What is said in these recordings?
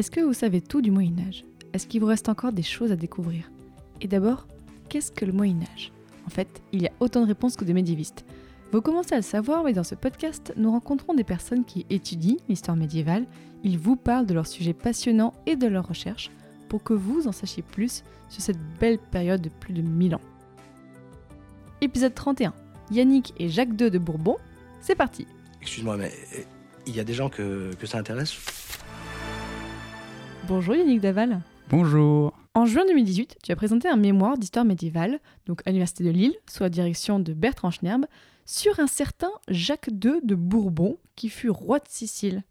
Est-ce que vous savez tout du Moyen Âge Est-ce qu'il vous reste encore des choses à découvrir? Et d'abord, qu'est-ce que le Moyen Âge En fait, il y a autant de réponses que de médiévistes. Vous commencez à le savoir, mais dans ce podcast, nous rencontrons des personnes qui étudient l'histoire médiévale. Ils vous parlent de leurs sujets passionnants et de leurs recherches pour que vous en sachiez plus sur cette belle période de plus de 1000 ans. Épisode 31. Yannick et Jacques II de Bourbon. C'est parti Excuse-moi, mais euh, il y a des gens que, que ça intéresse? Bonjour Yannick Daval. Bonjour En juin 2018, tu as présenté un mémoire d'histoire médiévale, donc à l'Université de Lille, sous la direction de Bertrand Schnerb, sur un certain Jacques II de Bourbon, qui fut roi de Sicile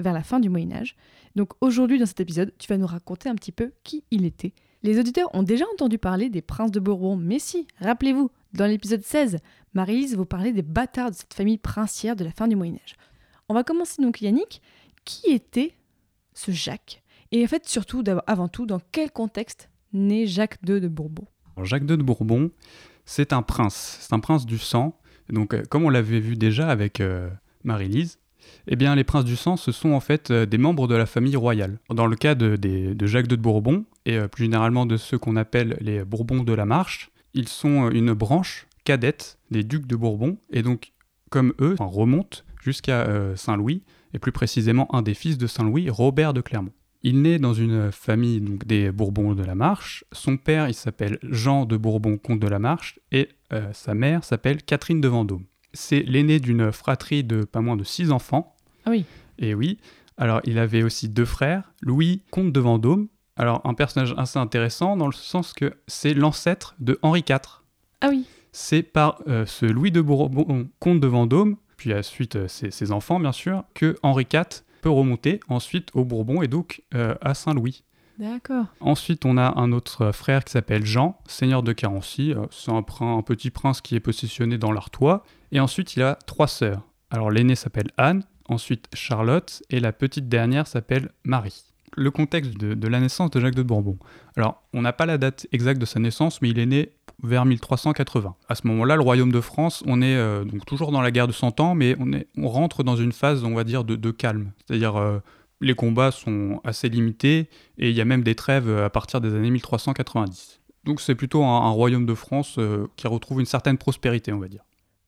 vers la fin du Moyen Âge. Donc aujourd'hui, dans cet épisode, tu vas nous raconter un petit peu qui il était. Les auditeurs ont déjà entendu parler des princes de Bourbon, mais si, rappelez-vous, dans l'épisode 16, Marie-Lise vous parlait des bâtards de cette famille princière de la fin du Moyen Âge. On va commencer donc Yannick. Qui était ce Jacques? Et en fait, surtout, avant tout, dans quel contexte naît Jacques II de Bourbon? Jacques II de Bourbon, c'est un prince. C'est un prince du sang. Donc, euh, comme on l'avait vu déjà avec euh, Marie-Lise, eh bien, les princes du sang, ce sont en fait euh, des membres de la famille royale. Dans le cas de, de Jacques II de Bourbon, et plus généralement de ceux qu'on appelle les Bourbons de la Marche, ils sont une branche cadette des ducs de Bourbon, et donc, comme eux, remontent jusqu'à Saint-Louis, et plus précisément un des fils de Saint-Louis, Robert de Clermont. Il naît dans une famille donc, des Bourbons de la Marche. Son père, il s'appelle Jean de Bourbon, comte de la Marche, et euh, sa mère s'appelle Catherine de Vendôme. C'est l'aîné d'une fratrie de pas moins de six enfants. Ah oui. Et oui. Alors, il avait aussi deux frères, Louis, comte de Vendôme. Alors, un personnage assez intéressant dans le sens que c'est l'ancêtre de Henri IV. Ah oui. C'est par euh, ce Louis de Bourbon, comte de Vendôme, puis ensuite euh, ses, ses enfants, bien sûr, que Henri IV peut remonter ensuite au Bourbon et donc euh, à Saint-Louis. D'accord. Ensuite, on a un autre frère qui s'appelle Jean, seigneur de Carency. Euh, c'est un, un, petit prince qui est positionné dans l'Artois. Et ensuite, il a trois sœurs. Alors, l'aînée s'appelle Anne, ensuite Charlotte, et la petite dernière s'appelle Marie. Le contexte de, de, la naissance de Jacques de Bourbon. Alors, on n'a pas la date exacte de sa naissance, mais il est né vers 1380. À ce moment-là, le royaume de France, on est euh, donc toujours dans la guerre de Cent Ans, mais on, est, on rentre dans une phase, on va dire, de, de calme. C'est-à-dire, euh, les combats sont assez limités, et il y a même des trêves à partir des années 1390. Donc c'est plutôt un, un, royaume de France euh, qui retrouve une certaine prospérité, on va dire.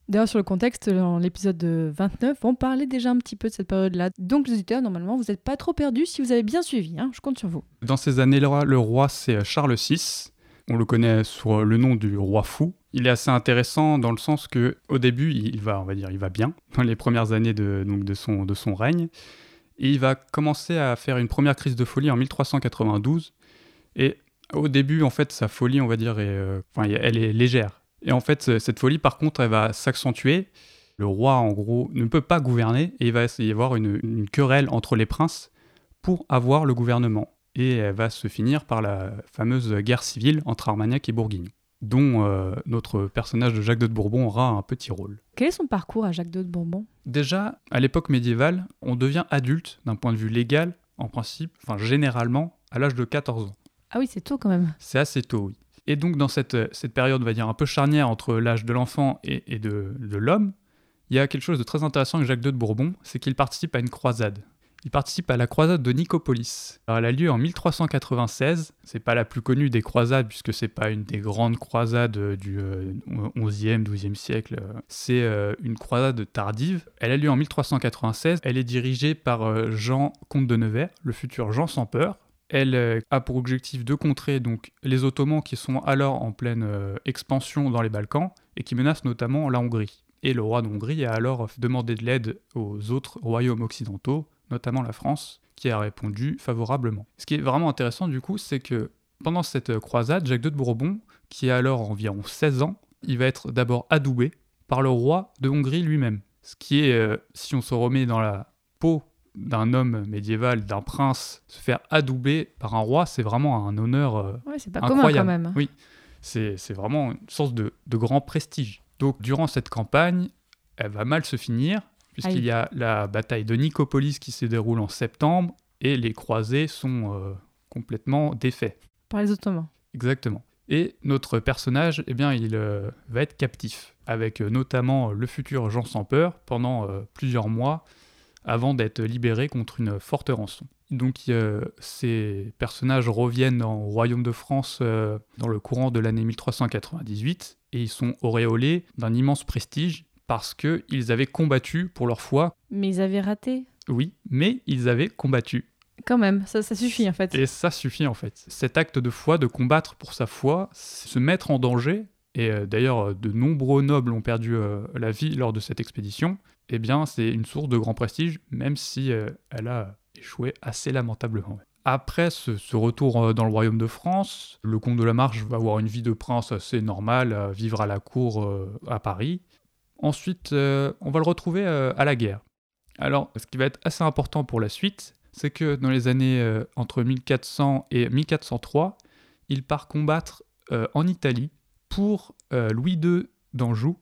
D'ailleurs, sur le contexte, dans l'épisode 29, on parlait déjà un petit peu de cette période-là. Donc, les auditeurs, normalement, vous n'êtes pas trop perdus si vous avez bien suivi. Hein je compte sur vous. Dans ces années-là, le roi, c'est Charles VI. On le connaît sous le nom du roi fou. Il est assez intéressant dans le sens que au début, il va, on va dire, il va bien dans les premières années de, son, règne. Et il va commencer à faire une première crise de folie en 1392. Et au début, en fait, sa folie, on va dire, est, euh, elle est légère. Et en fait, cette folie, par contre, elle va s'accentuer. Le roi, en gros, ne peut pas gouverner et il va y avoir une, une querelle entre les princes pour avoir le gouvernement et elle va se finir par la fameuse guerre civile entre Armagnac et Bourguignon, dont euh, notre personnage de Jacques II de Bourbon aura un petit rôle. Quel est son parcours à Jacques II de Bourbon? Déjà, à l'époque médiévale, on devient adulte d'un point de vue légal, en principe, enfin généralement, à l'âge de 14 ans. Ah oui, c'est tôt quand même. C'est assez tôt, oui. Et donc dans cette, cette période, on va dire, un peu charnière entre l'âge de l'enfant et, et de, de l'homme, il y a quelque chose de très intéressant avec Jacques II de Bourbon, c'est qu'il participe à une croisade. Il participe à la croisade de Nicopolis. Elle a lieu en 1396. C'est pas la plus connue des croisades puisque c'est pas une des grandes croisades du euh, 11e, 12e siècle. C'est euh, une croisade tardive. Elle a lieu en 1396. Elle est dirigée par euh, Jean comte de Nevers, le futur Jean sans peur. Elle euh, a pour objectif de contrer donc les Ottomans qui sont alors en pleine euh, expansion dans les Balkans et qui menacent notamment la Hongrie. Et le roi d'Hongrie a alors demandé de l'aide aux autres royaumes occidentaux, notamment la France, qui a répondu favorablement. Ce qui est vraiment intéressant du coup, c'est que pendant cette croisade, Jacques II de Bourbon, qui a alors environ 16 ans, il va être d'abord adoubé par le roi de Hongrie lui-même. Ce qui est, euh, si on se remet dans la peau d'un homme médiéval, d'un prince, se faire adouber par un roi, c'est vraiment un honneur euh, Ouais, c'est pas commun incroyable. quand même. Oui, c'est c'est vraiment une source de, de grand prestige. Donc, durant cette campagne, elle va mal se finir, puisqu'il y a la bataille de Nicopolis qui se déroule en septembre, et les croisés sont euh, complètement défaits. Par les Ottomans. Exactement. Et notre personnage, eh bien, il euh, va être captif, avec euh, notamment le futur Jean sans peur pendant plusieurs mois, avant d'être libéré contre une forte rançon. Donc ces personnages reviennent au royaume de France dans le courant de l'année 1398, et ils sont auréolés d'un immense prestige parce qu'ils avaient combattu pour leur foi, Mais ils avaient raté. oui, mais ils avaient combattu. Quand même, ça, ça suffit en fait. Et ça suffit en fait. Cet acte de foi, de combattre pour sa foi, se mettre en danger, et euh, d'ailleurs euh, de nombreux nobles ont perdu euh, la vie lors de cette expédition, eh bien c'est une source de grand prestige, même si euh, elle a échoué assez lamentablement. Après ce, ce retour euh, dans le royaume de France, le comte de la Marche va avoir une vie de prince assez normale, vivre à la cour à Paris. Ensuite, euh, on va le retrouver euh, à la guerre. Alors, ce qui va être assez important pour la suite, c'est que dans les années euh, entre 1400 et 1403, il part combattre en Italie pour Louis II d'Anjou,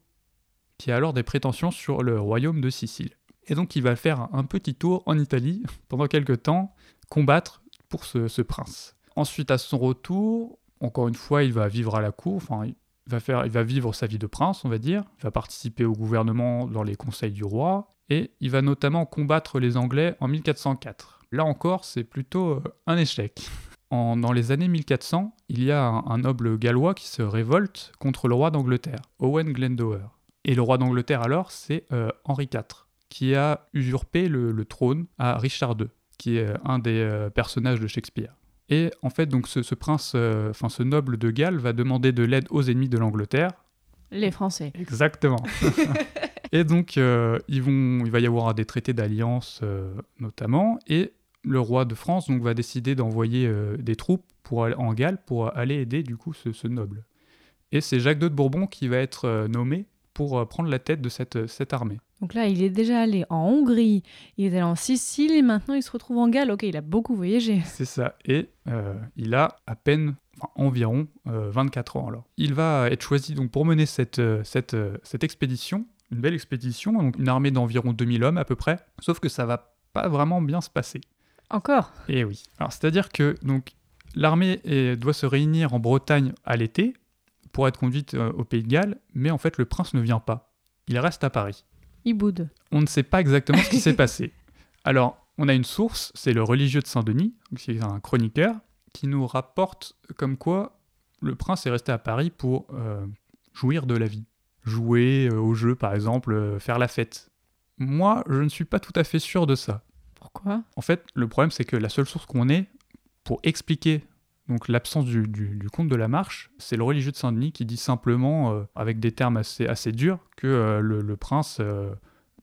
qui a alors des prétentions sur le royaume de Sicile. Et donc il va faire un petit tour en Italie pendant quelques temps, combattre pour ce, ce prince. Ensuite, à son retour, encore une fois, il va vivre à la cour, il va vivre sa vie de prince, on va dire. Il va participer au gouvernement dans les conseils du roi, et il va notamment combattre les Anglais en 1404. Là encore, c'est plutôt euh, un échec. Dans les années 1400, il y a un, noble gallois qui se révolte contre le roi d'Angleterre, Owen Glendower. Et le roi d'Angleterre alors, c'est euh, Henri IV, qui a usurpé le, trône à Richard II, qui est euh, un des personnages de Shakespeare. Et en fait, donc ce, ce prince, euh, enfin ce noble de Galles va demander de l'aide aux ennemis de l'Angleterre, Les Français. Exactement. et donc, euh, ils vont, il va y avoir des traités d'alliance euh, notamment, et le roi de France donc, va décider d'envoyer euh, des troupes pour en Galles pour aller aider du coup ce, ce noble. Et c'est Jacques II de Bourbon qui va être euh, nommé pour euh, prendre la tête de cette, cette armée. Donc là, il est déjà allé en Hongrie, il est allé en Sicile et maintenant il se retrouve en Galles. Ok, il a beaucoup voyagé. C'est ça. Et euh, il a à peine, enfin, environ euh, 24 ans alors. Il va être choisi donc pour mener cette, euh, cette, euh, cette expédition, une belle expédition, donc une armée d'environ 2000 hommes à peu près. Sauf que ça va pas vraiment bien se passer. Encore? Et oui. Alors c'est-à-dire que donc l'armée est- doit se réunir en Bretagne à l'été pour être conduite euh, au Pays de Galles, mais en fait le prince ne vient pas. Il reste à Paris. Il boude. On ne sait pas exactement ce qui s'est passé. Alors, on a une source, c'est le religieux de Saint-Denis, qui est un chroniqueur, qui nous rapporte comme quoi le prince est resté à Paris pour euh, jouir de la vie. Jouer euh, au jeu, par exemple, euh, faire la fête. Moi, je ne suis pas tout à fait sûr de ça. Pourquoi? En fait, le problème, c'est que la seule source qu'on ait pour expliquer donc l'absence du, du, comte de la Marche, c'est le religieux de Saint-Denis qui dit simplement, euh, avec des termes assez, assez durs, que euh, le, prince euh,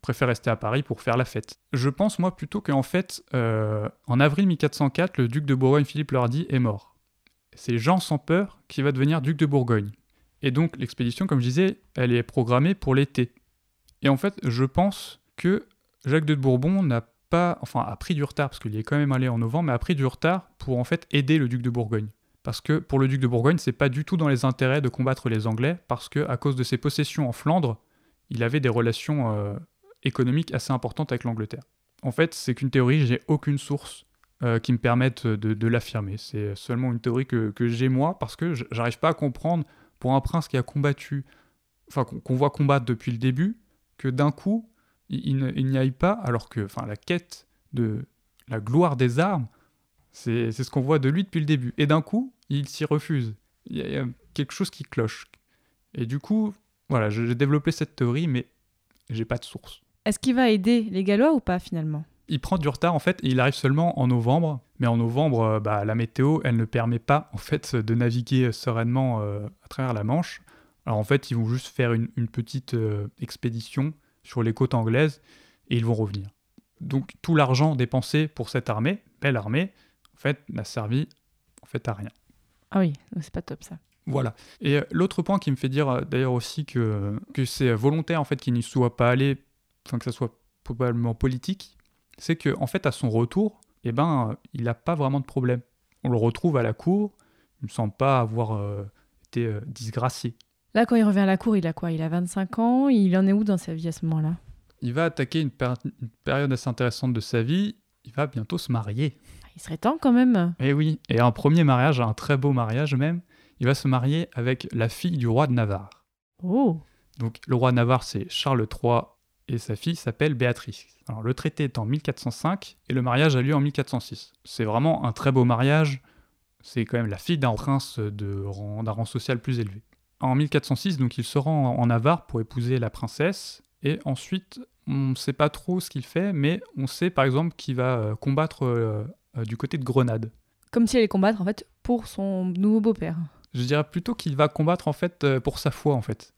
préfère rester à Paris pour faire la fête. Je pense, moi, plutôt qu'en fait, en avril 1404, le duc de Bourgogne-Philippe Lordy est mort. C'est Jean sans peur qui va devenir duc de Bourgogne. Et donc, l'expédition, comme je disais, elle est programmée pour l'été. Et en fait, je pense que Jacques de Bourbon n'a pas, enfin, a pris du retard, parce qu'il y est quand même allé en novembre, mais a pris du retard pour en fait aider le duc de Bourgogne. Parce que pour le duc de Bourgogne, c'est pas du tout dans les intérêts de combattre les Anglais, parce que à cause de ses possessions en Flandre, il avait des relations euh, économiques assez importantes avec l'Angleterre. En fait, c'est qu'une théorie, j'ai aucune source euh, qui me permette de, l'affirmer. C'est seulement une théorie que, j'ai moi, parce que j'arrive pas à comprendre pour un prince qui a combattu, enfin qu'on voit combattre depuis le début, que d'un coup, il, n'y aille pas, alors que enfin, la quête de la gloire des armes, c'est ce qu'on voit de lui depuis le début. Et d'un coup, il s'y refuse. Il y, a, il y a quelque chose qui cloche. Et du coup, voilà, j'ai développé cette théorie, mais j'ai pas de source. Est-ce qu'il va aider les Gallois ou pas finalement? Il prend du retard en fait et il arrive seulement en novembre. Mais en novembre, euh, bah, la météo, elle ne permet pas en fait de naviguer sereinement euh, à travers la Manche. Alors en fait, ils vont juste faire une, une petite euh, expédition sur les côtes anglaises et ils vont revenir. Donc tout l'argent dépensé pour cette armée, belle armée, en fait, n'a servi en fait à rien. Ah oui, c'est pas top ça. Voilà. Et euh, l'autre point qui me fait dire euh, d'ailleurs aussi que, que c'est volontaire en fait qu'il n'y soit pas allé, enfin que ça soit probablement politique, c'est que en fait à son retour, eh ben, il n'a pas vraiment de problème. On le retrouve à la cour, il ne semble pas avoir euh, été euh, disgracié. Là, quand il revient à la cour, il a quoi? Il a 25 ans? Il en est où dans sa vie à ce moment-là? Il va attaquer une, péri- une période assez intéressante de sa vie. Il va bientôt se marier. Il serait temps quand même. Et oui, et un premier mariage, un très beau mariage même. Il va se marier avec la fille du roi de Navarre. Oh Donc le roi de Navarre, c'est Charles III et sa fille s'appelle Béatrice. Alors le traité est en 1405 et le mariage a lieu en 1406. C'est vraiment un très beau mariage. C'est quand même la fille d'un prince de rang- d'un rang social plus élevé. En 1406, donc il se rend en Navarre pour épouser la princesse et ensuite on ne sait pas trop ce qu'il fait, mais on sait par exemple qu'il va euh, combattre euh, euh, du côté de Grenade. Comme si elle allait combattre en fait pour son nouveau beau-père. Je dirais plutôt qu'il va combattre en fait euh, pour sa foi en fait.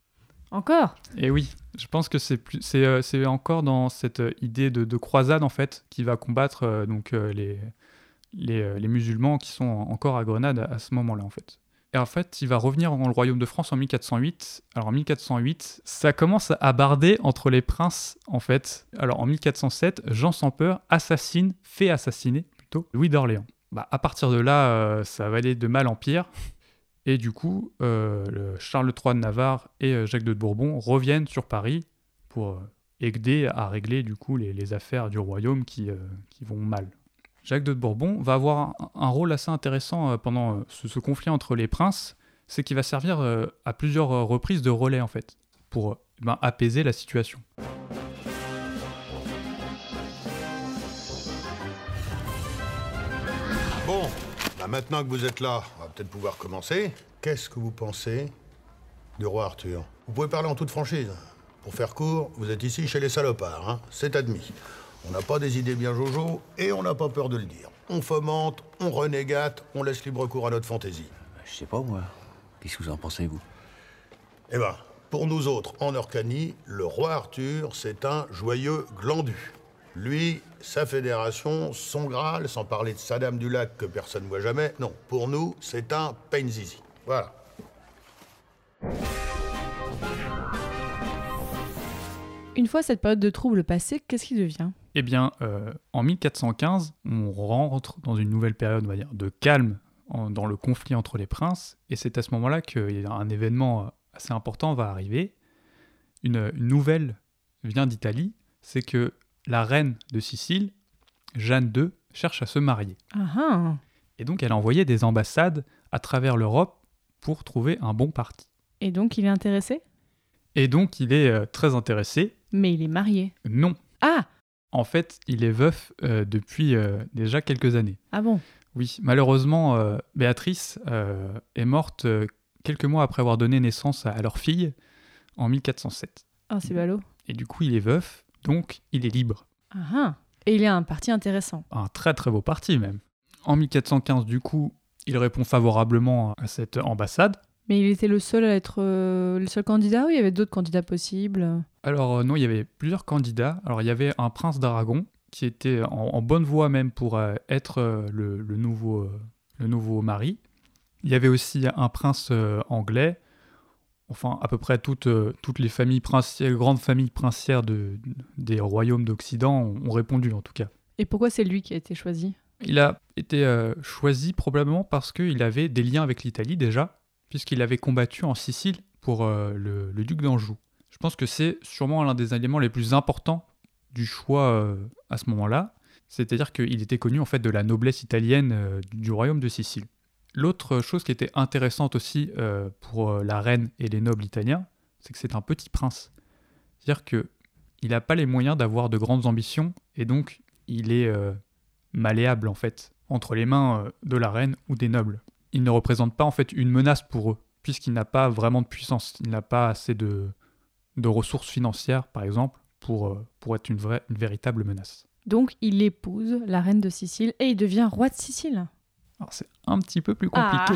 Encore? Et oui, je pense que c'est plus, c'est, c'est encore dans cette idée de, de croisade en fait qui va combattre donc les les, les musulmans qui sont encore à Grenade à, à ce moment-là en fait. Et en fait, il va revenir dans le royaume de France en 1408. Alors en 1408, ça commence à barder entre les princes en fait. Alors en 1407, Jean sans peur assassine, fait assassiner plutôt Louis d'Orléans. Bah, à partir de là, euh, ça va aller de mal en pire. Et du coup, euh, le Charles III de Navarre et euh, Jacques de Bourbon reviennent sur Paris pour aider à régler du coup les, affaires du royaume qui vont mal. Jacques de Bourbon va avoir un, rôle assez intéressant euh, pendant euh, ce, conflit entre les princes, c'est qu'il va servir euh, à plusieurs reprises de relais en fait, pour euh, ben, apaiser la situation. Bon, bah maintenant que vous êtes là, on va peut-être pouvoir commencer. Qu'est-ce que vous pensez du roi Arthur? Vous pouvez parler en toute franchise. Pour faire court, vous êtes ici chez les salopards, hein c'est admis. On n'a pas des idées bien jojo et on n'a pas peur de le dire. On fomente, on renégate, on laisse libre cours à notre fantaisie. Je sais pas, moi. Qu'est-ce que vous en pensez, vous? Eh ben, pour nous autres, en Orcanie, le roi Arthur, c'est un joyeux glandu. Lui, sa fédération, son Graal, sans parler de sa dame du lac que personne ne voit jamais, non, pour nous, c'est un pain zizi. Voilà. Une fois cette période de trouble passée, qu'est-ce qui devient? Eh bien, euh, en 1415, on rentre dans une nouvelle période, on va dire, de calme en- dans le conflit entre les princes, et c'est à ce moment-là qu'un événement euh, assez important va arriver. Une, une nouvelle vient d'Italie, c'est que la reine de Sicile, Jeanne II, cherche à se marier. Ah ah Et donc, elle a envoyé des ambassades à travers l'Europe pour trouver un bon parti. Et donc il est intéressé? Et donc, il est euh, très intéressé. Mais il est marié. Non, Ah en fait, il est veuf euh, depuis euh, déjà quelques années. Ah bon? Oui, malheureusement, euh, Béatrice est morte quelques mois après avoir donné naissance à, à leur fille en 1407. Ah c'est ballot. Et du coup, il est veuf, donc il est libre. Ah ah Et il est un parti intéressant. Un très très beau parti même. En 1415, du coup, il répond favorablement à cette ambassade. Mais il était le seul à être euh, le seul candidat ou il y avait d'autres candidats possibles? Alors euh, non, il y avait plusieurs candidats. Alors il y avait un prince d'Aragon qui était en, en bonne voie même pour euh, être le, le nouveau, le nouveau mari. Il y avait aussi un prince anglais. Enfin, à peu près toutes, toutes les familles princières, grandes familles princières de, des royaumes d'Occident ont, ont répondu en tout cas. Et pourquoi c'est lui qui a été choisi? Il a été euh, choisi probablement parce qu'il avait des liens avec l'Italie déjà, puisqu'il avait combattu en Sicile pour euh, le, duc d'Anjou. Je pense que c'est sûrement l'un des éléments les plus importants du choix euh, à ce moment-là. C'est-à-dire qu'il était connu en fait de la noblesse italienne euh, du royaume de Sicile. L'autre chose qui était intéressante aussi pour la reine et les nobles italiens, c'est que c'est un petit prince. C'est-à-dire que il n'a pas les moyens d'avoir de grandes ambitions et donc il est malléable en fait entre les mains de la reine ou des nobles. Il ne représente pas en fait une menace pour eux puisqu'il n'a pas vraiment de puissance, il n'a pas assez de, de ressources financières par exemple pour, euh, pour être une, vraie, une véritable menace. Donc il épouse la reine de Sicile et il devient roi de Sicile. Alors c'est un petit peu plus compliqué.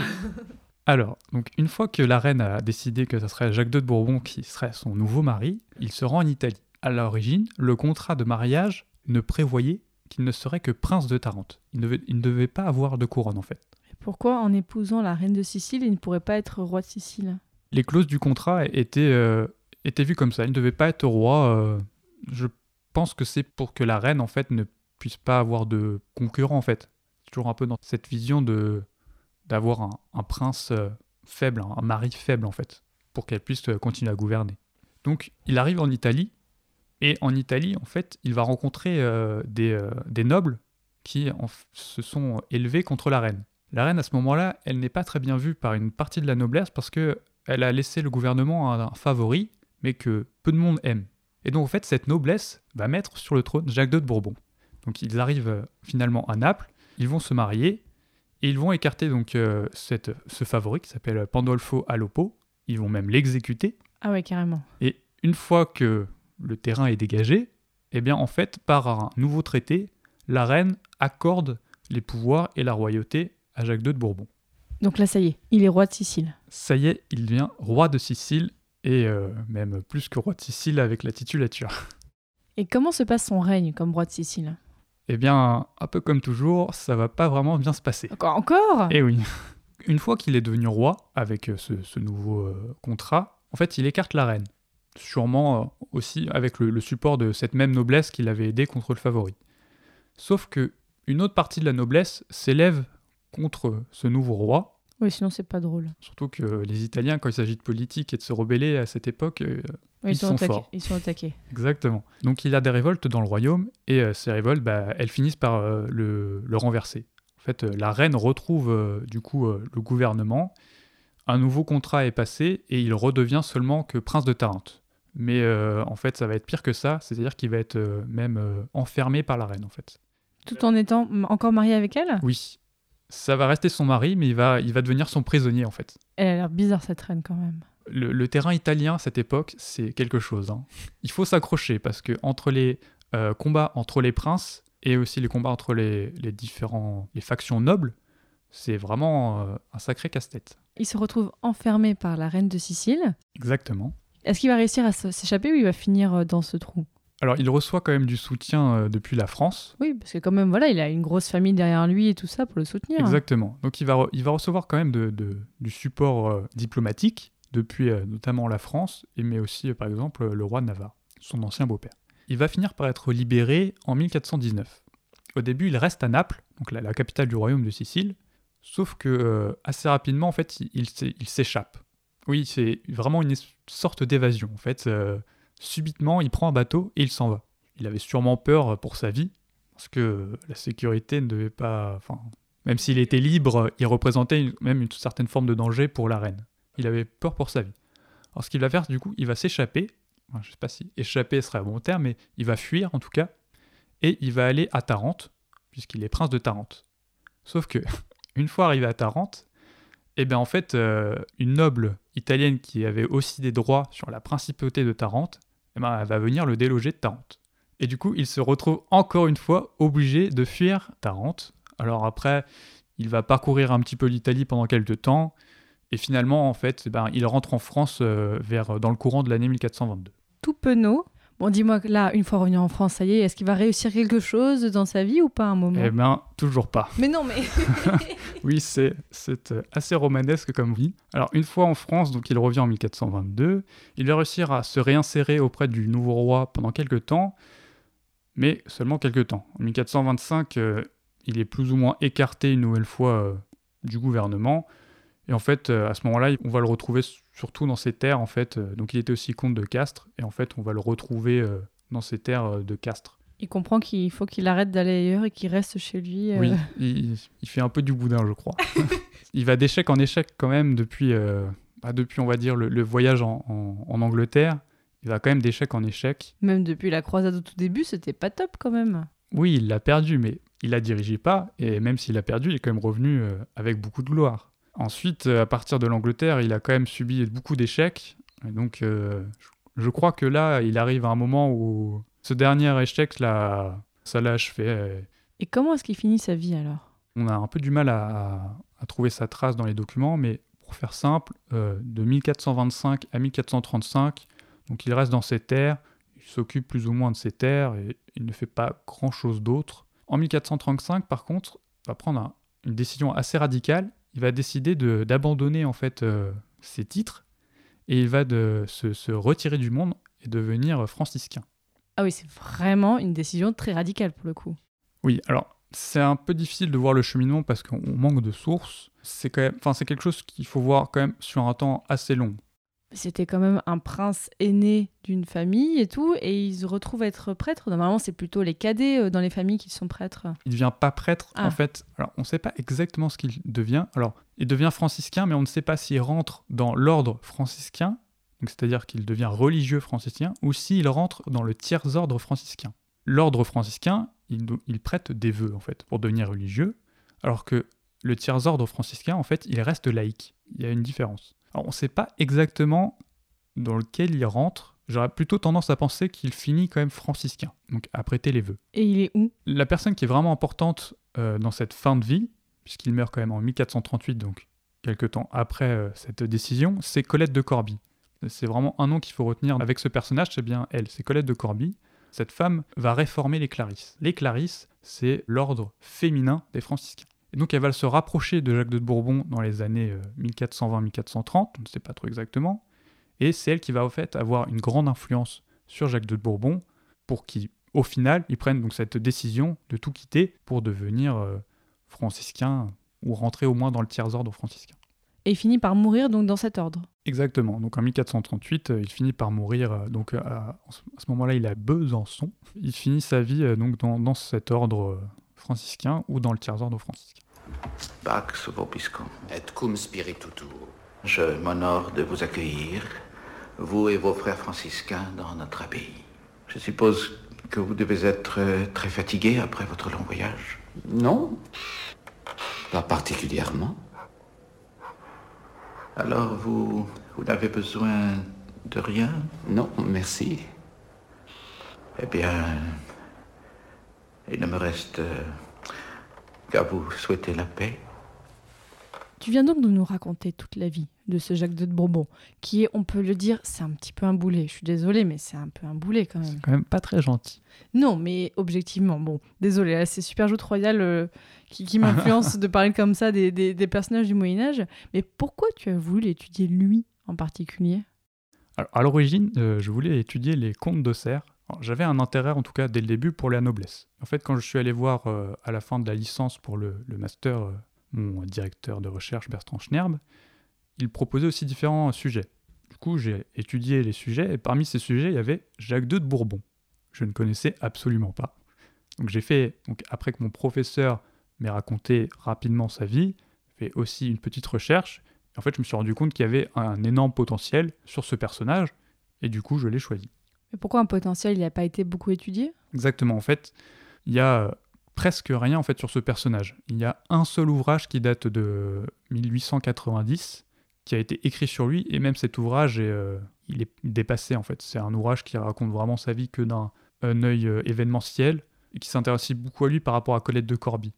Alors, donc une fois que la reine a décidé que ce serait Jacques II de Bourbon qui serait son nouveau mari, il se rend en Italie. À l'origine, le contrat de mariage ne prévoyait qu'il ne serait que prince de Tarente. Il ne, devait, il ne devait pas avoir de couronne en fait. Pourquoi en épousant la reine de Sicile, il ne pourrait pas être roi de Sicile? Les clauses du contrat étaient, euh, étaient vues comme ça. Il ne devait pas être roi. euh, je pense que c'est pour que la reine en fait ne puisse pas avoir de concurrent en fait. Toujours un peu dans cette vision de d'avoir un, prince euh, faible, un, mari faible en fait, pour qu'elle puisse continuer à gouverner. Donc il arrive en Italie, et en Italie en fait il va rencontrer des, nobles qui se sont élevés contre la reine. La reine à ce moment-là, elle n'est pas très bien vue par une partie de la noblesse parce que elle a laissé le gouvernement à un favori, mais que peu de monde aime. Et donc en fait cette noblesse va mettre sur le trône Jacques II de Bourbon. Donc ils arrivent euh, finalement à Naples, ils vont se marier et ils vont écarter donc euh, cette, ce favori qui s'appelle Pandolfo Alopo. Ils vont même l'exécuter. Ah ouais, carrément. Et une fois que le terrain est dégagé, eh bien en fait par un nouveau traité, la reine accorde les pouvoirs et la royauté à Jacques II de Bourbon. Donc là, ça y est, il est roi de Sicile. Ça y est, il devient roi de Sicile et euh, même plus que roi de Sicile avec la titulature. Et comment se passe son règne comme roi de Sicile? Eh bien, un peu comme toujours, ça va pas vraiment bien se passer. Encore Encore? Eh oui. Une fois qu'il est devenu roi, avec euh, ce, ce nouveau euh, contrat, en fait, il écarte la reine. Sûrement euh, aussi avec le, le support de cette même noblesse qui l'avait aidé contre le favori. Sauf que une autre partie de la noblesse s'élève contre ce nouveau roi. Oui, sinon c'est pas drôle. Surtout que les Italiens, quand il s'agit de politique et de se rebeller à cette époque, euh, Oui, Ils sont attaqués. forts. Ils sont attaqués. Exactement. Donc il a des révoltes dans le royaume et euh, ces révoltes, bah, elles finissent par euh, le, le renverser. En fait, euh, la reine retrouve du coup le gouvernement. Un nouveau contrat est passé et il redevient seulement que prince de Tarente. Mais en fait, ça va être pire que ça, c'est-à-dire qu'il va être même enfermé par la reine en fait. Tout en étant encore marié avec elle? Oui, ça va rester son mari, mais il va, il va devenir son prisonnier en fait. Elle a l'air bizarre cette reine quand même. le, le terrain italien à cette époque, c'est quelque chose. hein. Il faut s'accrocher parce que entre les euh, combats entre les princes et aussi les combats entre les, les différents les factions nobles, c'est vraiment euh, un sacré casse-tête. Il se retrouve enfermé par la reine de Sicile. Exactement. Est-ce qu'il va réussir à s'échapper ou il va finir euh, dans ce trou? Alors il reçoit quand même du soutien euh, depuis la France. Oui, parce que quand même, voilà, il a une grosse famille derrière lui et tout ça pour le soutenir. Exactement. Donc il va, il va recevoir quand même de, de- du support euh, diplomatique depuis euh, notamment la France, mais aussi euh, par exemple le roi de Navarre, son ancien beau-père. Il va finir par être libéré en 1419. Au début, il reste à Naples, donc la, la capitale du royaume de Sicile, sauf que assez rapidement, en fait, il, il s'é- il s'échappe. Oui, c'est vraiment une sorte d'évasion. En fait, subitement, il prend un bateau et il s'en va. Il avait sûrement peur pour sa vie, parce que la sécurité ne devait pas. Enfin, même s'il était libre, il représentait même une certaine forme de danger pour la reine. Il avait peur pour sa vie. Alors ce qu'il va faire, du coup, il va s'échapper. Je sais pas si échapper serait un bon terme, mais il va fuir en tout cas. Et il va aller à Tarente, puisqu'il est prince de Tarente. Sauf que, une fois arrivé à Tarente, eh bien en fait, euh, une noble italienne qui avait aussi des droits sur la principauté de Tarente, eh ben, elle va venir le déloger de Tarente. Et du coup, il se retrouve encore une fois obligé de fuir Tarente. Alors après, il va parcourir un petit peu l'Italie pendant quelques temps, et finalement, en fait, eh ben, il rentre en France euh, vers, dans le courant de l'année 1422. Tout penaud. Bon, dis-moi que là, une fois revenu en France, ça y est, est-ce qu'il va réussir quelque chose dans sa vie ou pas à un moment? Eh ben, toujours pas. Mais non, mais. Oui, c'est c'est, euh, assez romanesque comme vie. Alors, une fois en France, donc il revient en 1422, il va réussir à se réinsérer auprès du nouveau roi pendant quelques temps, mais seulement quelques temps. En 1425, euh, il est plus ou moins écarté une nouvelle fois euh, du gouvernement, et en fait, euh, à ce moment-là, on va le retrouver surtout dans ses terres, en fait. euh, donc, il était aussi comte de Castres, et en fait, on va le retrouver euh, dans ses terres de Castres. Il comprend qu'il faut qu'il arrête d'aller ailleurs et qu'il reste chez lui. euh, Oui, il, il fait un peu du boudin, je crois. il va d'échec en échec quand même depuis, euh, bah, depuis on va dire, le, le voyage en, en- en Angleterre. Il va quand même d'échec en échec. Même depuis la croisade au tout début, c'était pas top quand même. Oui, il l'a perdu, mais il la dirigeait pas. Et même s'il a perdu, il est quand même revenu euh, avec beaucoup de gloire. Ensuite, euh, à partir de l'Angleterre, il a quand même subi beaucoup d'échecs. Donc, euh, je, crois que là, il arrive à un moment où ce dernier échec, là, ça l'a achevé. Et comment est-ce qu'il finit sa vie alors? On a un peu du mal à, trouver sa trace dans les documents, mais pour faire simple, euh, de 1425 à 1435, donc il reste dans ses terres, il s'occupe plus ou moins de ses terres et il ne fait pas grand-chose d'autre. En 1435, par contre, il va prendre un- une décision assez radicale. Il va décider de- d'abandonner en fait euh, ses titres et il va de, se, se retirer du monde et devenir franciscain. Ah oui, c'est vraiment une décision très radicale pour le coup. Oui, alors c'est un peu difficile de voir le cheminement parce qu'on manque de sources. C'est quand même, enfin c'est quelque chose qu'il faut voir quand même sur un temps assez long. C'était quand même un prince aîné d'une famille et tout, et il se retrouve à être prêtre. Normalement, c'est plutôt les cadets euh, dans les familles qui sont prêtres. Il devient pas prêtre Ah. en fait. Alors on ne sait pas exactement ce qu'il devient. Alors il devient franciscain, mais on ne sait pas s'il rentre dans l'ordre franciscain, c'est-à-dire qu'il devient religieux franciscain, ou s'il rentre dans le tiers ordre franciscain. L'ordre franciscain, il, il prête des vœux en fait pour devenir religieux, alors que le tiers ordre franciscain, en fait, il reste laïque. Il y a une différence. Alors on ne sait pas exactement dans lequel il rentre. J'aurais plutôt tendance à penser qu'il finit quand même franciscain, donc à prêter les vœux. Et il est où? La personne qui est vraiment importante euh, dans cette fin de vie, puisqu'il meurt quand même en 1438, donc quelques temps après euh, cette décision, c'est Colette de Corbie. C'est vraiment un nom qu'il faut retenir avec ce personnage, c'est bien elle, c'est Colette de Corbie. Cette femme va réformer les Clarisses. Les Clarisses, c'est l'ordre féminin des franciscains. Et donc elle va se rapprocher de Jacques de Bourbon dans les années euh, 1420-1430, on ne sait pas trop exactement, et c'est elle qui va au fait avoir une grande influence sur Jacques de Bourbon pour qu'il au final, ils prennent donc cette décision de tout quitter pour devenir euh, franciscain ou rentrer au moins dans le tiers ordre franciscain. Et il finit par mourir donc dans cet ordre. Exactement. Donc en 1438, euh, il finit par mourir. euh, donc euh, à, à ce moment-là, il est à Besançon. Il finit sa vie euh, donc dans, dans cet ordre euh, franciscain ou dans le tiers ordre franciscain. Pax vobiscum et cum spiritu tuo. Je m'honore de vous accueillir, vous et vos frères franciscains, dans notre abbaye. Je suppose que vous devez être très fatigué après votre long voyage. Non, pas particulièrement. Alors vous, vous n'avez besoin de rien? Non, merci. Eh bien, il ne me reste euh, qu'à vous souhaiter la paix. Tu viens donc de nous raconter toute la vie de ce Jacques de Bourbon, qui est, on peut le dire, c'est un petit peu un boulet. Je suis désolée, mais c'est un peu un boulet quand même. Quand même pas très gentil. Non, mais objectivement, bon, désolé, là c'est Super Joute Royal euh, qui, qui m'influence de parler comme ça des, des- des personnages du Moyen-Âge. Mais pourquoi tu as voulu l'étudier lui en particulier? Alors, à l'origine, euh, je voulais étudier les contes d'Auxerre. J'avais un intérêt, en tout cas dès le début, pour la noblesse. En fait, quand je suis allé voir euh, à la fin de la licence pour le, master euh, mon directeur de recherche, Bertrand Schnerb, il proposait aussi différents sujets. Du coup, j'ai étudié les sujets, et parmi ces sujets, il y avait Jacques II de Bourbon. Je ne connaissais absolument pas. Donc j'ai fait, donc, après que mon professeur m'ait raconté rapidement sa vie, fait aussi une petite recherche, en fait, je me suis rendu compte qu'il y avait un énorme potentiel sur ce personnage, et du coup, je l'ai choisi. Pourquoi un potentiel, il n'a pas été beaucoup étudié? Exactement, en fait, il y a euh, presque rien en fait sur ce personnage. Il y a un seul ouvrage qui date de 1890 qui a été écrit sur lui, et même cet ouvrage, est, euh, il est dépassé en fait. C'est un ouvrage qui raconte vraiment sa vie que d'un un œil euh, événementiel, et qui s'intéresse beaucoup à lui par rapport à Colette de Corbie.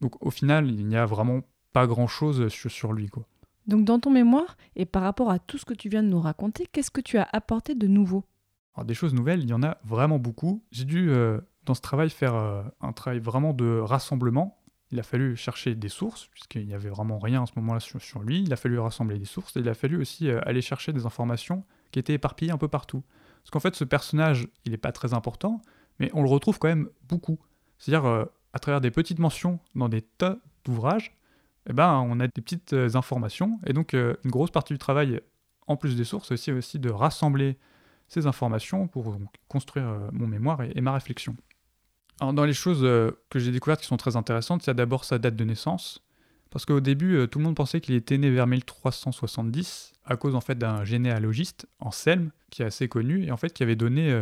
Donc au final, il n'y a vraiment pas grand-chose sur, sur lui. quoi. Donc dans ton mémoire, et par rapport à tout ce que tu viens de nous raconter, qu'est-ce que tu as apporté de nouveau? Alors des choses nouvelles, il y en a vraiment beaucoup. J'ai dû, euh, dans ce travail, faire euh, un travail vraiment de rassemblement. Il a fallu chercher des sources, puisqu'il n'y avait vraiment rien à ce moment-là sur, lui. Il a fallu rassembler des sources, et il a fallu aussi euh, aller chercher des informations qui étaient éparpillées un peu partout. Parce qu'en fait, ce personnage, il n'est pas très important, mais on le retrouve quand même beaucoup. C'est-à-dire, à travers des petites mentions dans des tas d'ouvrages, eh ben, on a des petites informations. Et donc, une grosse partie du travail, en plus des sources, c'est aussi de rassembler ces informations pour construire euh, mon mémoire et, ma réflexion. Alors, dans les choses euh, que j'ai découvertes qui sont très intéressantes, il y a d'abord sa date de naissance. Parce qu'au début, euh, tout le monde pensait qu'il était né vers 1370, à cause en fait d'un généalogiste, Anselme, qui est assez connu, et en fait qui avait donné,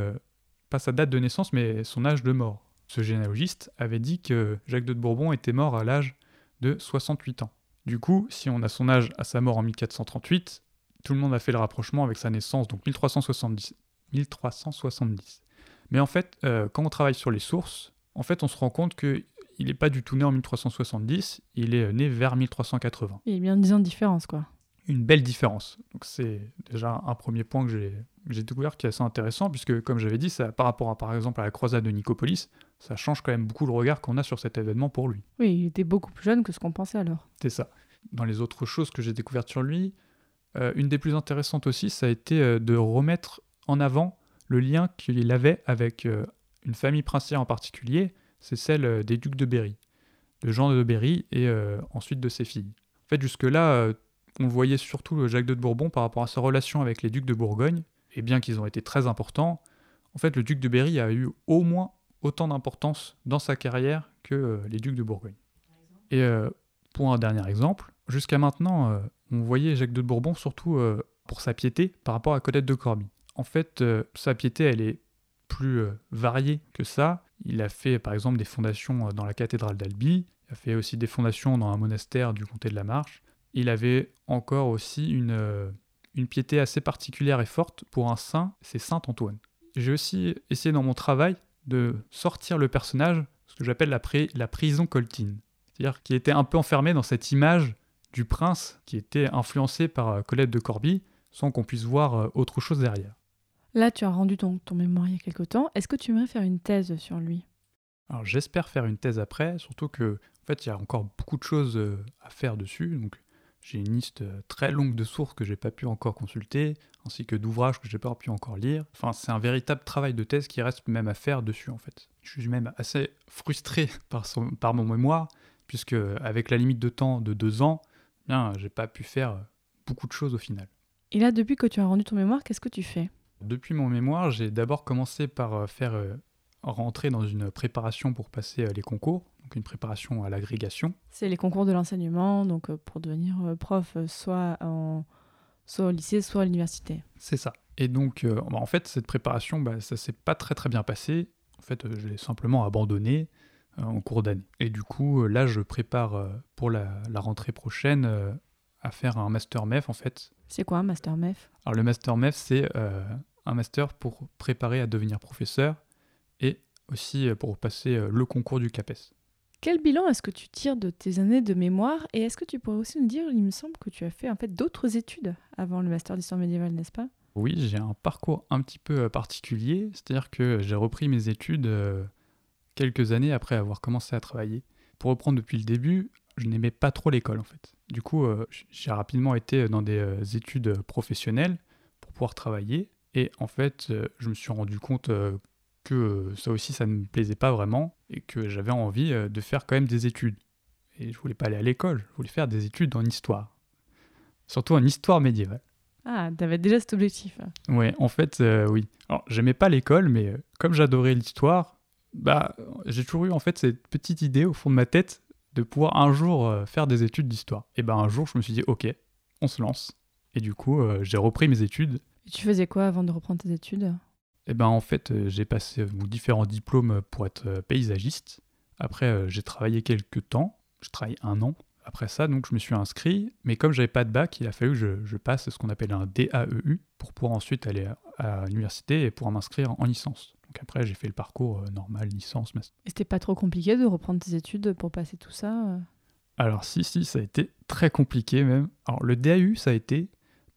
pas sa date de naissance, mais son âge de mort. Ce généalogiste avait dit que Jacques II de Bourbon était mort à l'âge de 68 ans. Du coup, si on a son âge à sa mort en 1438, tout le monde a fait le rapprochement avec sa naissance, donc 1370. 1370. Mais en fait, euh, quand on travaille sur les sources, en fait, on se rend compte qu'il n'est pas du tout né en 1370, il est né vers 1380. Il y a bien 10 ans de différence, quoi. Une belle différence. Donc c'est déjà un premier point que j'ai j'ai découvert qui est assez intéressant, puisque comme j'avais dit, ça, par rapport à par exemple à la croisade de Nicopolis, ça change quand même beaucoup le regard qu'on a sur cet événement pour lui. Oui, il était beaucoup plus jeune que ce qu'on pensait alors. C'est ça. Dans les autres choses que j'ai découvertes sur lui, euh, une des plus intéressantes aussi, ça a été euh, de remettre en avant le lien qu'il avait avec euh, une famille princière en particulier, c'est celle euh, des ducs de Berry, de Jean de Berry et euh, ensuite de ses filles. En fait, jusque-là, on le voyait surtout Jacques II de Bourbon par rapport à sa relation avec les ducs de Bourgogne, et bien qu'ils ont été très importants, en fait, le duc de Berry a eu au moins autant d'importance dans sa carrière que les ducs de Bourgogne. Et pour un dernier exemple, jusqu'à maintenant, on voyait Jacques II de Bourbon surtout pour sa piété par rapport à Colette de Corbie. En fait, euh, sa piété, elle est plus euh, variée que ça. Il a fait par exemple des fondations euh, dans la cathédrale d'Albi, il a fait aussi des fondations dans un monastère du comté de la Marche. Il avait encore aussi une, piété assez particulière et forte pour un saint, c'est Saint Antoine. J'ai aussi essayé dans mon travail de sortir le personnage, ce que j'appelle la, la prison coltine. C'est-à-dire qu'il était un peu enfermé dans cette image du prince qui était influencé par Colette de Corbie sans qu'on puisse voir autre chose derrière. Là, tu as rendu ton, ton mémoire il y a quelque temps. Est-ce que tu aimerais faire une thèse sur lui? Alors j'espère faire une thèse après, surtout que en fait il y a encore beaucoup de choses euh, à faire dessus. Donc j'ai une liste euh, très longue de sources que j'ai pas pu encore consulter, ainsi que d'ouvrages que j'ai pas pu encore lire. Enfin c'est un véritable travail de thèse qui reste même à faire dessus en fait. Je suis même assez frustré par, son, par mon mémoire, puisque avec la limite de temps de deux ans, eh bien j'ai pas pu faire euh, beaucoup de choses au final. Et là, depuis que tu as rendu ton mémoire, qu'est-ce que tu fais? Depuis mon mémoire, j'ai d'abord commencé par euh, faire euh, rentrer dans une préparation pour passer euh, les concours, donc une préparation à l'agrégation. C'est les concours de l'enseignement, donc pour devenir prof, soit, en, soit au lycée, soit à l'université. C'est ça. Et donc, euh, bah, en fait, cette préparation, bah, ça s'est pas très très bien passé. En fait, je l'ai simplement abandonné euh, en cours d'année. Et du coup, là, je prépare euh, pour la, la rentrée prochaine à faire un master MEF, en fait. C'est quoi un master MEF? Alors, le master MEF, c'est un master pour préparer à devenir professeur et aussi euh, pour passer euh, le concours du CAPES. Quel bilan est-ce que tu tires de tes années de mémoire Et est-ce que tu pourrais aussi nous dire, il me semble que tu as fait en fait d'autres études avant le master d'histoire médiévale, n'est-ce pas? Oui, j'ai un parcours un petit peu euh, particulier, c'est-à-dire que j'ai repris mes études quelques années après avoir commencé à travailler. Pour reprendre depuis le début, je n'aimais pas trop l'école en fait. Du coup, j'ai rapidement été dans des études professionnelles pour pouvoir travailler. Et en fait, euh, je me suis rendu compte euh, que euh, ça aussi, ça ne me plaisait pas vraiment et que j'avais envie de faire quand même des études. Et je voulais pas aller à l'école, je voulais faire des études en histoire. Surtout en histoire médiévale. Ah, t'avais déjà cet objectif. Ouais, en fait, euh, oui. Alors, j'aimais pas l'école, mais euh, comme j'adorais l'histoire, bah, j'ai toujours eu en fait cette petite idée au fond de ma tête de pouvoir un jour euh, faire des études d'histoire. Et ben un jour, je me suis dit, ok, on se lance. Et du coup, j'ai repris mes études. Tu faisais quoi avant de reprendre tes études? Et ben en fait, euh, j'ai passé euh, différents diplômes pour être euh, paysagiste. Après, euh, j'ai travaillé quelques temps. Je travaille un an. Après ça, donc je me suis inscrit, mais comme j'avais pas de bac, il a fallu que je, je passe ce qu'on appelle un DAEU pour pouvoir ensuite aller à, à l'université et pouvoir m'inscrire en licence. Donc après, j'ai fait le parcours euh, normal, licence, master. Et c'était pas trop compliqué de reprendre tes études pour passer tout ça euh? Alors si, si, ça a été très compliqué même. Alors le DAU, ça a été.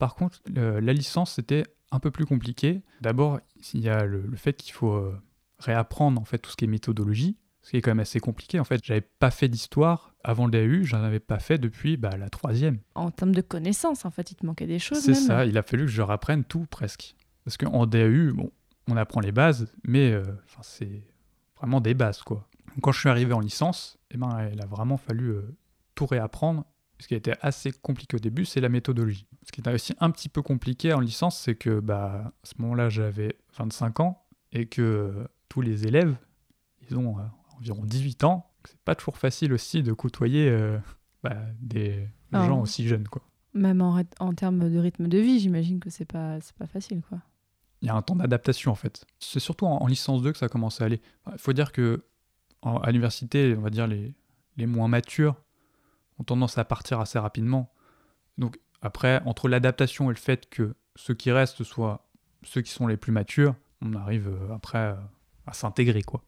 Par contre, le- la licence, c'était un peu plus compliqué. D'abord, il y a le, le fait qu'il faut euh, réapprendre en fait tout ce qui est méthodologie, ce qui est quand même assez compliqué. En fait, j'avais pas fait d'histoire avant le DAU, j'en avais pas fait depuis bah, la troisième. En termes de connaissances, en fait, il te manquait des choses. C'est ça, il a fallu que je rapprenne tout presque. Parce qu'en DAU, bon, on apprend les bases, mais euh, c'est vraiment des bases, quoi. Donc, quand je suis arrivé en licence, eh ben, il a vraiment fallu euh, tout réapprendre. Ce qui a été assez compliqué au début, c'est la méthodologie. Ce qui était aussi un petit peu compliqué en licence, c'est que bah, à ce moment-là, j'avais 25 ans et que euh, tous les élèves, ils ont euh, environ 18 ans. C'est pas toujours facile aussi de côtoyer euh, bah, des Ah. gens aussi jeunes, quoi. Même en, termes de rythme de vie, j'imagine que c'est pas, pas facile, quoi. il y a un temps d'adaptation en fait. C'est surtout en, en licence 2 que ça commence à aller. Il faut dire que en- à l'université, on va dire les, les moins matures ont tendance à partir assez rapidement. Donc après, entre l'adaptation et le fait que ceux qui restent soient ceux qui sont les plus matures, on arrive euh, après euh, à s'intégrer quoi.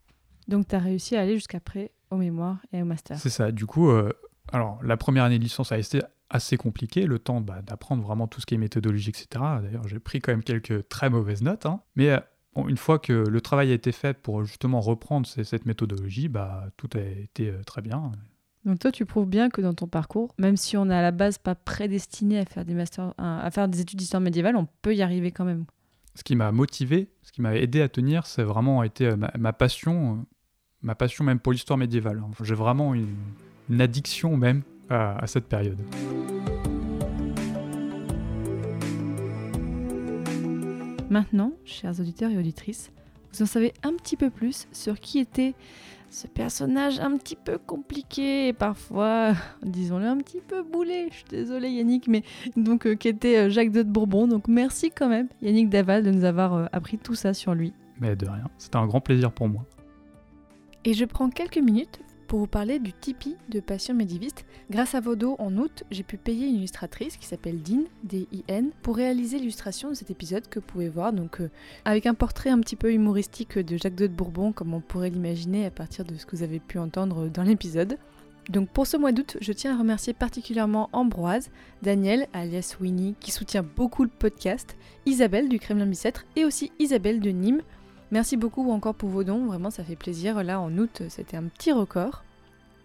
Donc, tu as réussi à aller jusqu'après au mémoire et au master. C'est ça. Du coup, euh, alors la première année de licence a été assez compliqué, le temps bah, d'apprendre vraiment tout ce qui est méthodologie, etc. D'ailleurs, j'ai pris quand même quelques très mauvaises notes. hein. Mais bon, une fois que le travail a été fait pour justement reprendre cette méthodologie, bah, tout a été très bien. Donc, toi, tu prouves bien que dans ton parcours, même si on est à la base pas prédestiné à faire des masters, à faire des études d'histoire médiévale, on peut y arriver quand même. Ce qui m'a motivé, ce qui m'a aidé à tenir, c'est vraiment été euh, ma, ma passion, euh, ma passion même pour l'histoire médiévale. J'ai vraiment une, une addiction même à, à cette période. Maintenant, chers auditeurs et auditrices, vous en savez un petit peu plus sur qui était ce personnage un petit peu compliqué et parfois, disons-le, un petit peu boulé. Je suis désolée Yannick, mais donc euh, qui était euh, Jacques II de Bourbon. Donc merci quand même Yannick Daval de nous avoir euh, appris tout ça sur lui. Mais de rien, c'était un grand plaisir pour moi. Et je prends quelques minutes pour vous parler du Tipeee de Passion Médiviste. Grâce à vos dons, en août, j'ai pu payer une illustratrice qui s'appelle Dean, D-I-N, pour réaliser l'illustration de cet épisode que vous pouvez voir, donc euh, avec un portrait un petit peu humoristique de Jacques II de Bourbon, comme on pourrait l'imaginer à partir de ce que vous avez pu entendre dans l'épisode. Donc pour ce mois d'août, je tiens à remercier particulièrement Ambroise, Daniel, alias Winnie, qui soutient beaucoup le podcast, Isabelle du Kremlin Bicêtre et aussi Isabelle de Nîmes, Merci beaucoup encore pour vos dons, vraiment ça fait plaisir. Là en août c'était un petit record.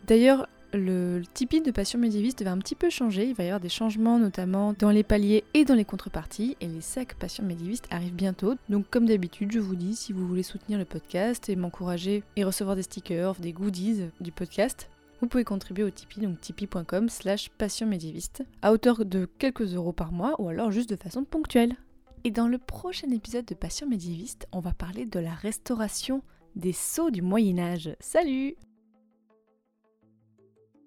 D'ailleurs, le, Tipeee de Passion Médiéviste va un petit peu changer, il va y avoir des changements notamment dans les paliers et dans les contreparties, et les sacs Passion Médiéviste arrivent bientôt. Donc comme d'habitude, je vous dis, si vous voulez soutenir le podcast et m'encourager et recevoir des stickers, des goodies du podcast, vous pouvez contribuer au Tipeee, donc tipeee.com slash passion médiéviste, à hauteur de quelques euros par mois ou alors juste de façon ponctuelle. Et dans le prochain épisode de Passion médiéviste, on va parler de la restauration des sceaux du Moyen Âge. Salut